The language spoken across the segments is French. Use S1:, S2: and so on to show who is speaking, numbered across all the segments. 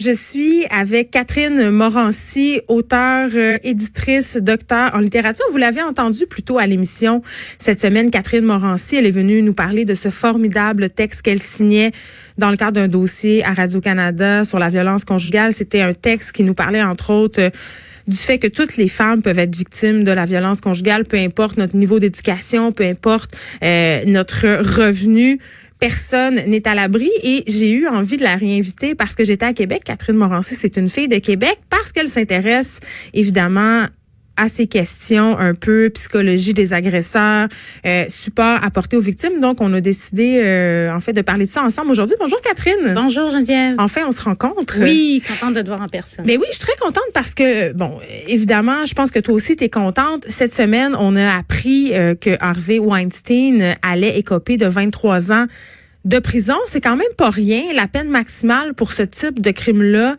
S1: Je suis avec Catherine Morancy, auteure, euh, éditrice, docteur en littérature. Vous l'avez entendu plus tôt à l'émission cette semaine. Catherine Morancy, elle est venue nous parler de ce formidable texte qu'elle signait dans le cadre d'un dossier à Radio-Canada sur la violence conjugale. C'était un texte qui nous parlait, entre autres, euh, du fait que toutes les femmes peuvent être victimes de la violence conjugale, peu importe notre niveau d'éducation, peu importe euh, notre revenu personne n'est à l'abri et j'ai eu envie de la réinviter parce que j'étais à Québec. Catherine Morancy, c'est une fille de Québec parce qu'elle s'intéresse évidemment à ces questions un peu psychologie des agresseurs, euh, support apporté aux victimes. Donc, on a décidé euh, en fait de parler de ça ensemble aujourd'hui. Bonjour Catherine.
S2: Bonjour Geneviève.
S1: Enfin, on se rencontre.
S2: Oui, contente de te voir en personne.
S1: Mais oui, je suis très contente parce que bon, évidemment, je pense que toi aussi tu es contente. Cette semaine, on a appris euh, que Harvey Weinstein allait écoper de 23 ans de prison. C'est quand même pas rien. La peine maximale pour ce type de crime-là,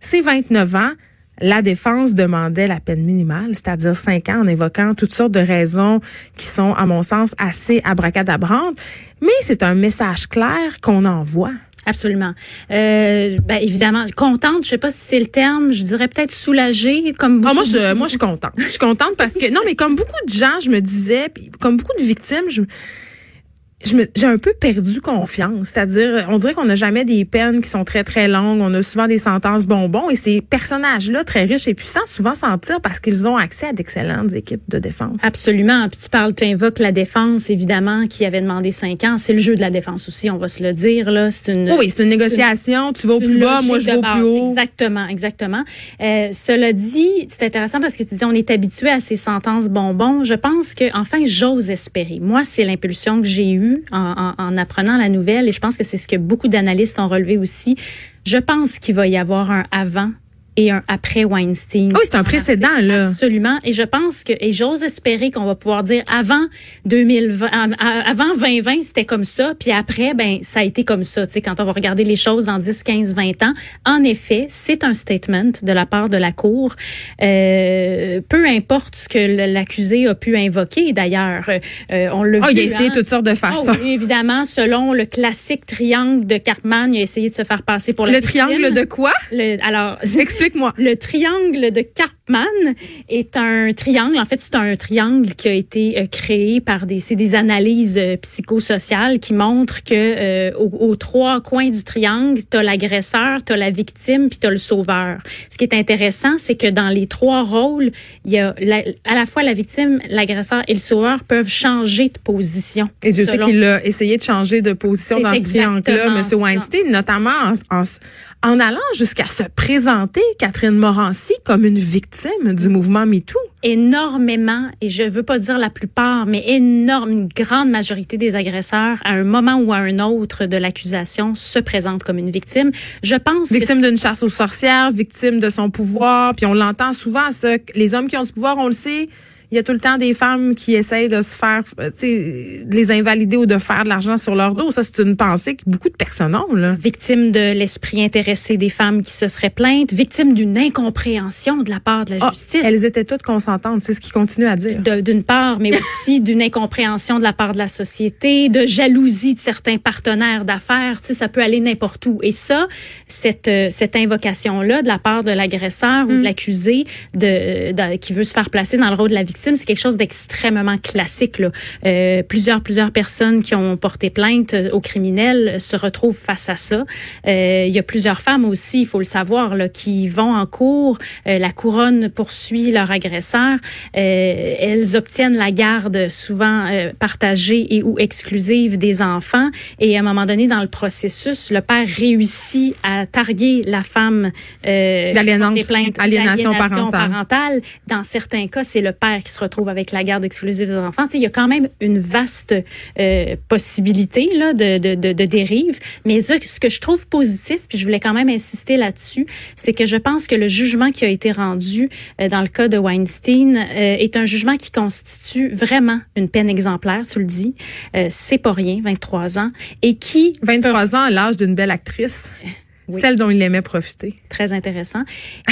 S1: c'est 29 ans. La défense demandait la peine minimale, c'est-à-dire 5 ans, en évoquant toutes sortes de raisons qui sont, à mon sens, assez abracadabrantes. Mais c'est un message clair qu'on envoie.
S2: Absolument. Euh, ben, évidemment, contente, je sais pas si c'est le terme, je dirais peut-être soulagée. Comme
S1: ah, moi, je, moi, je suis contente. Je suis contente parce que, non, mais comme beaucoup de gens, je me disais, comme beaucoup de victimes, je, j'ai un peu perdu confiance. C'est-à-dire, on dirait qu'on n'a jamais des peines qui sont très, très longues. On a souvent des sentences bonbons. Et ces personnages-là, très riches et puissants, souvent s'en tirent parce qu'ils ont accès à d'excellentes équipes de défense.
S2: Absolument. Puis tu parles, tu invoques la défense, évidemment, qui avait demandé cinq ans. C'est le jeu de la défense aussi, on va se le dire. là. C'est une,
S1: oui, c'est une négociation. tu vas au plus bas, moi je vais au plus haut.
S2: Exactement, exactement. Euh, cela dit, c'est intéressant parce que tu dis, on est habitué à ces sentences bonbons. Je pense que, enfin, j'ose espérer. Moi, c'est l'impulsion que j'ai eue en, apprenant la nouvelle, et je pense que c'est ce que beaucoup d'analystes ont relevé aussi. Je pense qu'il va y avoir un avant et un après Weinstein.
S1: Oui, c'est un précédent là.
S2: Absolument. Et je pense que et j'ose espérer qu'on va pouvoir dire avant 2020 avant 2020, c'était comme ça, puis après ben ça a été comme ça, tu sais quand on va regarder les choses dans 10, 15, 20 ans. En effet, c'est un statement de la part de la cour. Euh, peu importe ce que l'accusé a pu invoquer d'ailleurs, euh, on le
S1: oh, il a essayé hein. toutes sortes de façons. Oh,
S2: évidemment, selon le classique triangle de Cartman, il a essayé de se faire passer pour
S1: le triangle de quoi?
S2: Le, Alors,
S1: moi
S2: Le triangle de Karpman est un triangle. En fait, c'est un triangle qui a été euh, créé par des, c'est des analyses euh, psychosociales qui montrent que euh, aux, trois coins du triangle, t'as l'agresseur, t'as la victime, puis t'as le sauveur. Ce qui est intéressant, c'est que dans les trois rôles, il y a à la fois la victime, l'agresseur et le sauveur peuvent changer de position.
S1: Et Dieu sais qu'il a essayé de changer de position dans ce triangle-là, M. Weinstein, notamment en, en, en allant jusqu'à se présenter, Catherine Morancy, comme une victime du mouvement MeToo.
S2: Énormément, et je veux pas dire la plupart, mais énorme, une grande majorité des agresseurs, à un moment ou à un autre de l'accusation, se présentent comme une victime. Je pense
S1: victime d'une chasse aux sorcières, victime de son pouvoir, puis on l'entend souvent ça. Les hommes qui ont ce pouvoir, on le sait il y a tout le temps des femmes qui essayent de se faire, euh, tu sais, de les invalider ou de faire de l'argent sur leur dos. Ça, c'est une pensée que beaucoup de personnes ont. Là.
S2: Victimes de l'esprit intéressé des femmes qui se seraient plaintes, victimes d'une incompréhension de la part de la ah, justice.
S1: elles étaient toutes consentantes, c'est ce qu'ils continuent à dire.
S2: D'une part, mais aussi d'une incompréhension de la part de la société, de jalousie de certains partenaires d'affaires. Tu sais, ça peut aller n'importe où. Et ça, cette euh, cette invocation-là de la part de l'agresseur ou de mm. l'accusé de, de, qui veut se faire placer dans le rôle de la victime c'est quelque chose d'extrêmement classique. Là. Euh, plusieurs, plusieurs personnes qui ont porté plainte aux criminels se retrouvent face à ça. Euh, il y a plusieurs femmes aussi, il faut le savoir, là, qui vont en cours. Euh, la couronne poursuit leur agresseur. Euh, elles obtiennent la garde souvent euh, partagée et ou exclusive des enfants. Et à un moment donné, dans le processus, le père réussit à targuer la femme
S1: euh, aliénation parentale.
S2: parentale. Dans certains cas, c'est le père qui se retrouve avec la garde exclusive des enfants. il y a quand même une vaste euh, possibilité là, de, de, de, de, dérive. Mais ce, ce que je trouve positif, puis je voulais quand même insister là-dessus, c'est que je pense que le jugement qui a été rendu euh, dans le cas de Weinstein euh, est un jugement qui constitue vraiment une peine exemplaire, tu le dis. C'est pas rien, 23 ans. Et qui...
S1: 23 ans à l'âge d'une belle actrice. Celle dont il aimait profiter.
S2: Très intéressant.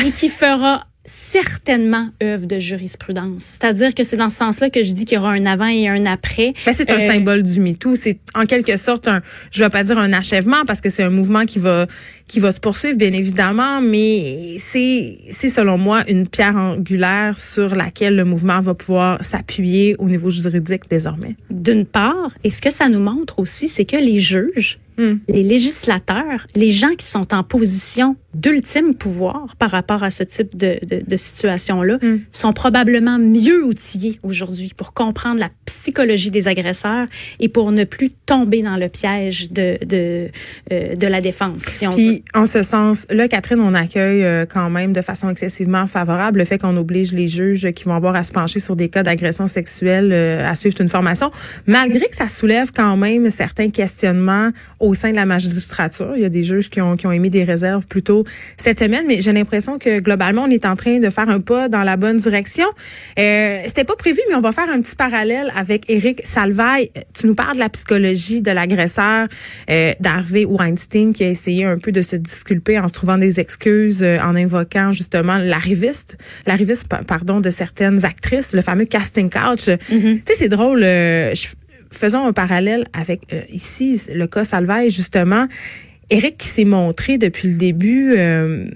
S2: Et qui fera certainement œuvre de jurisprudence. C'est-à-dire que c'est dans ce sens-là que je dis qu'il y aura un avant et un après.
S1: Ben, c'est un
S2: Euh,
S1: symbole du MeToo. C'est en quelque sorte un, je vais pas dire un achèvement parce que c'est un mouvement qui va, qui va se poursuivre, bien évidemment, mais c'est, c'est selon moi une pierre angulaire sur laquelle le mouvement va pouvoir s'appuyer au niveau juridique désormais.
S2: D'une part, et ce que ça nous montre aussi, c'est que les juges,
S1: Hmm.
S2: les législateurs, les gens qui sont en position d'ultime pouvoir par rapport à ce type de, de, de situation-là,
S1: Hmm.
S2: sont probablement mieux outillés aujourd'hui pour comprendre la psychologie des agresseurs et pour ne plus tomber dans le piège de, de, euh, de la défense, si on veut.
S1: Puis, en ce sens, là, Catherine, on accueille euh, quand même de façon excessivement favorable le fait qu'on oblige les juges qui vont avoir à se pencher sur des cas d'agression sexuelle euh, à suivre une formation, malgré que ça soulève quand même certains questionnements au sein de la magistrature. Il y a des juges qui ont, qui ont émis des réserves plus tôt cette semaine, mais j'ai l'impression que globalement, on est en train de faire un pas dans la bonne direction. Euh, C'était pas prévu, mais on va faire un petit parallèle avec Éric Salvaille. Tu nous parles de la psychologie de l'agresseur euh, d'Harvey Weinstein qui a essayé un peu de se disculper en se trouvant des excuses, euh, en invoquant justement l'arriviste, l'arriviste, pa- pardon, de certaines actrices, le fameux casting couch. Tu sais, c'est drôle. euh, je- faisons un parallèle avec euh, ici le cas Salvaille justement. Éric qui s'est montré depuis le début euh,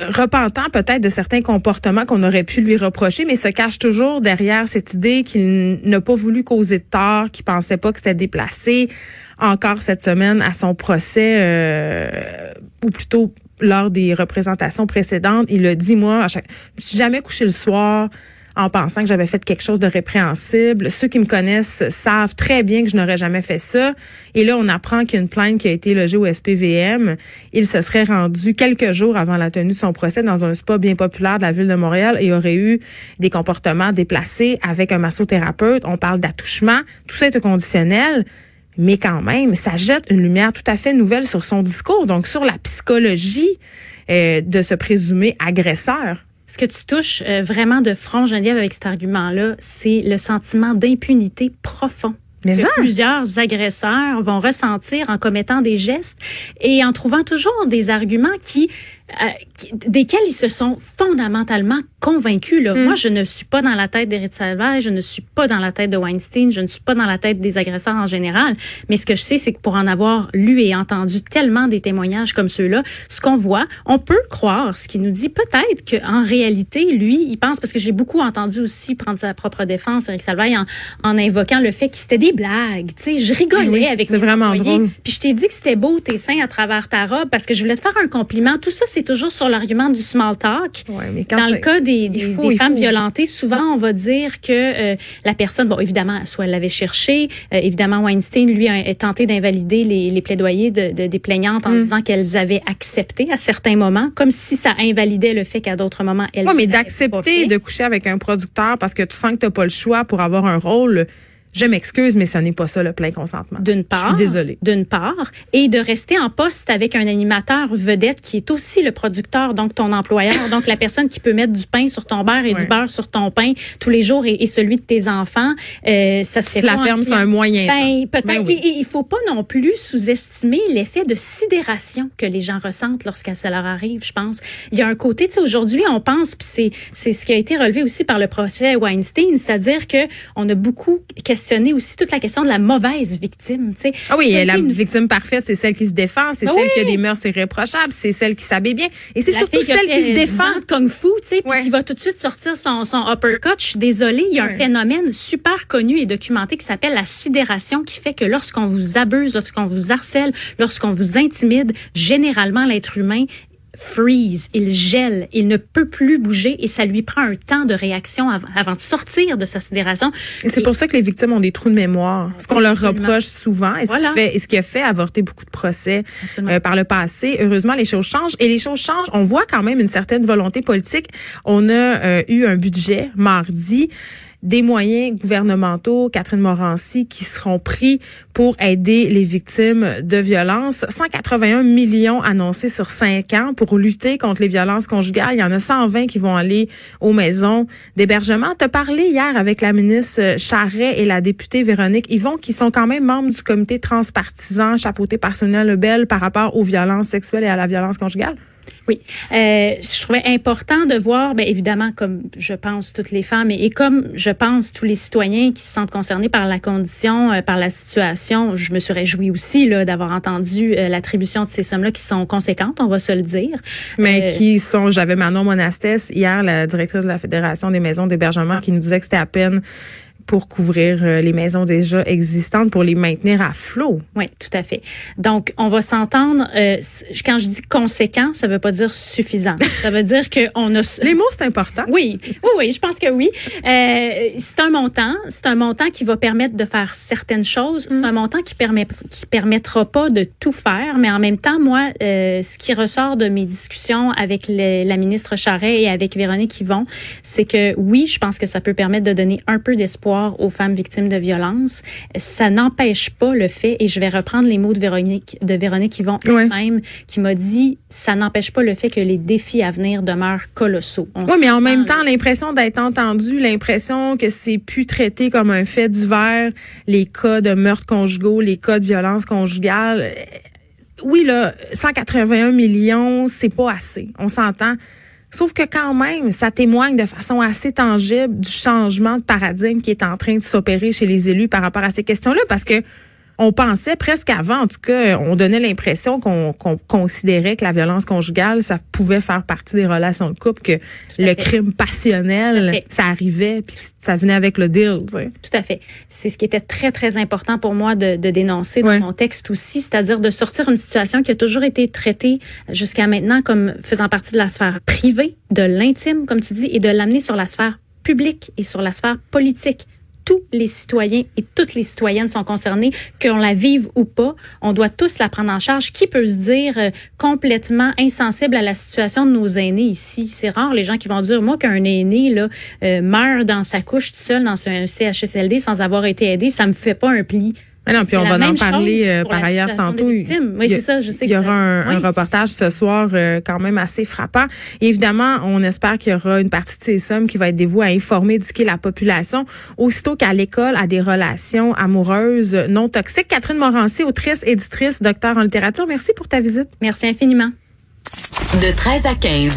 S1: repentant peut-être de certains comportements qu'on aurait pu lui reprocher, mais se cache toujours derrière cette idée qu'il n'a pas voulu causer de tort, qu'il pensait pas que c'était déplacé. Encore cette semaine à son procès, euh, ou plutôt lors des représentations précédentes, il a dit moi, à chaque, je me suis jamais couché le soir en pensant que j'avais fait quelque chose de répréhensible. Ceux qui me connaissent savent très bien que je n'aurais jamais fait ça. Et là, on apprend qu'il y a une plainte qui a été logée au SPVM. Il se serait rendu quelques jours avant la tenue de son procès dans un spa bien populaire de la ville de Montréal et aurait eu des comportements déplacés avec un massothérapeute. On parle d'attouchement. Tout ça est conditionnel. Mais quand même, ça jette une lumière tout à fait nouvelle sur son discours, donc sur la psychologie euh, de ce présumé agresseur.
S2: Ce que tu touches euh, vraiment de front, Geneviève, avec cet argument-là, c'est le sentiment d'impunité profond.
S1: Mais
S2: que
S1: ça.
S2: plusieurs agresseurs vont ressentir en commettant des gestes et en trouvant toujours des arguments qui- desquels ils se sont fondamentalement convaincus. Là. Moi, je ne suis pas dans la tête d'Éric Salvaire, je ne suis pas dans la tête de Weinstein, je ne suis pas dans la tête des agresseurs en général. Mais ce que je sais, c'est que pour en avoir lu et entendu tellement des témoignages comme ceux-là, ce qu'on voit, on peut croire, ce qui nous dit peut-être qu'en réalité, lui, il pense, parce que j'ai beaucoup entendu aussi prendre sa propre défense, Éric Salvaille, en, en invoquant le fait que c'était des blagues. Tu sais, je rigolais
S1: Oui,
S2: avec
S1: c'est
S2: mes
S1: vraiment
S2: employés.
S1: drôle.
S2: Puis je t'ai dit que c'était beau tes seins à travers ta robe parce que je voulais te faire un compliment. Tout ça, c'est toujours sur l'argument du small talk.
S1: Ouais, mais quand
S2: Dans le cas des,
S1: il
S2: des,
S1: faut-
S2: des
S1: il
S2: femmes
S1: faut-
S2: violentées, souvent on va dire que euh, la personne, bon évidemment, soit elle l'avait cherché, euh, évidemment Weinstein lui a, a tenté d'invalider les, les plaidoyers de, de- des plaignantes
S1: Mm.
S2: en disant qu'elles avaient accepté à certains moments, comme si ça invalidait le fait qu'à d'autres moments elles.
S1: Oui, mais d'accepter de coucher avec un producteur parce que tu sens que tu n'as pas le choix pour avoir un rôle, je m'excuse, mais ce n'est pas ça le plein consentement.
S2: D'une
S1: Je
S2: part.
S1: suis désolée.
S2: D'une part. Et de rester en poste avec un animateur vedette qui est aussi le producteur, donc ton employeur, donc la personne qui peut mettre du pain sur ton beurre et
S1: Ouais.
S2: du beurre sur ton pain tous les jours et, et celui de tes enfants. Euh, ça se fait
S1: la sur
S2: client.
S1: un moyen
S2: Ben, peut-être.
S1: Ben oui.
S2: Et- et il faut pas non plus sous-estimer l'effet de sidération que les gens ressentent lorsqu'à ça leur arrive, je pense. Il y a un côté, tu sais, aujourd'hui, on pense, puis c'est, c'est ce qui a été relevé aussi par le procès Weinstein, c'est-à-dire que on a beaucoup questionné aussi toute la question de la mauvaise victime.
S1: Ah oui, la
S2: une-
S1: victime parfaite, c'est celle qui se défend, c'est
S2: Ah
S1: celle
S2: oui.
S1: qui a des mœurs irréprochables, c'est celle qui s'habille bien. Et c'est surtout celle qui se
S2: 10
S1: défend.
S2: ans de kung fu, tu sais,
S1: Ouais.
S2: qui va tout de suite sortir son, son uppercut. Je suis désolée, il y a un phénomène super connu et documenté qui s'appelle la sidération, qui fait que lorsqu'on vous abuse, lorsqu'on vous harcèle, lorsqu'on vous intimide, généralement l'être humain freeze, il gèle, il ne peut plus bouger et ça lui prend un temps de réaction av- avant de sortir de sa sidération.
S1: Et c'est pour ça que les victimes ont des trous de mémoire. Ce qu'on leur reproche souvent et ce,
S2: Voilà.
S1: qui fait, et ce qui a fait avorter beaucoup de procès euh, par le passé. Heureusement, les choses changent. Et les choses changent. On voit quand même une certaine volonté politique. On a euh, eu un budget mardi des moyens gouvernementaux, Catherine Morancy, qui seront pris pour aider les victimes de violences. 181 millions annoncés sur cinq ans pour lutter contre les violences conjugales. Il y en a 120 qui vont aller aux maisons d'hébergement. Tu as parlé hier avec la ministre Charret et la députée Véronique Yvon, qui sont quand même membres du comité transpartisan chapeauté par Sonia Lebel par rapport aux violences sexuelles et à la violence conjugale.
S2: Oui, euh, je trouvais important de voir, bien évidemment, comme je pense toutes les femmes et, comme je pense tous les citoyens qui se sentent concernés par la condition, euh, par la situation, je me suis réjouie aussi là d'avoir entendu euh, l'attribution de ces sommes-là qui sont conséquentes, on va se le dire.
S1: Mais qui sont, j'avais Manon Monastès hier, la directrice de la Fédération des maisons d'hébergement, qui nous disait que c'était à peine pour couvrir euh, les maisons déjà existantes, pour les maintenir à flot.
S2: Oui, tout à fait. Donc, on va s'entendre. Euh, quand je dis conséquent, ça veut pas dire suffisant. ça veut dire que on a.
S1: Les mots, c'est important.
S2: Oui, oui, oui, je pense que oui. Euh, c'est un montant. C'est un montant qui va permettre de faire certaines choses. C'est mm. un montant qui permet qui permettra pas de tout faire, mais en même temps, moi, euh, ce qui ressort de mes discussions avec la ministre Charret et avec Véronique Yvon, c'est que oui, je pense que ça peut permettre de donner un peu d'espoir aux femmes victimes de violences. Ça n'empêche pas le fait, et je vais reprendre les mots de Véronique, de Véronique qui vont même, qui m'a dit, ça n'empêche pas le fait que les défis à venir demeurent colossaux.
S1: oui, mais en même temps, l'impression d'être entendu, l'impression que c'est plus traité comme un fait divers, les cas de meurtres conjugaux, les cas de violence conjugale. Oui, là, 181 millions, c'est pas assez. On s'entend. Sauf que quand même, ça témoigne de façon assez tangible du changement de paradigme qui est en train de s'opérer chez les élus par rapport à ces questions-là, parce que on pensait presque avant, en tout cas, on donnait l'impression qu'on considérait que la violence conjugale, ça pouvait faire partie des relations de couple, que le crime passionnel, ça arrivait, puis ça venait avec le deal. Tu sais.
S2: Tout à fait. C'est ce qui était très, très important pour moi de, de dénoncer dans mon texte aussi, c'est-à-dire de sortir une situation qui a toujours été traitée jusqu'à maintenant comme faisant partie de la sphère privée, de l'intime, comme tu dis, et de l'amener sur la sphère publique et sur la sphère politique tous les citoyens et toutes les citoyennes sont concernés, qu'on la vive ou pas. On doit tous la prendre en charge. Qui peut se dire euh, complètement insensible à la situation de nos aînés ici? C'est rare les gens qui vont dire, moi, qu'un aîné là euh, meurt dans sa couche tout seul dans un CHSLD sans avoir été aidé, ça me fait pas un pli.
S1: Mais non, puis on va en parler euh, par ailleurs tantôt.
S2: Oui, c'est ça, je sais.
S1: Il y aura un, reportage ce soir euh, quand même assez frappant. évidemment, on espère qu'il y aura une partie de ces sommes qui va être dévouée à informer, éduquer la population, aussitôt qu'à l'école a des relations amoureuses non toxiques. Catherine Morancy, autrice, éditrice, docteur en littérature, merci pour ta visite.
S2: Merci infiniment.
S3: De 13 à 15.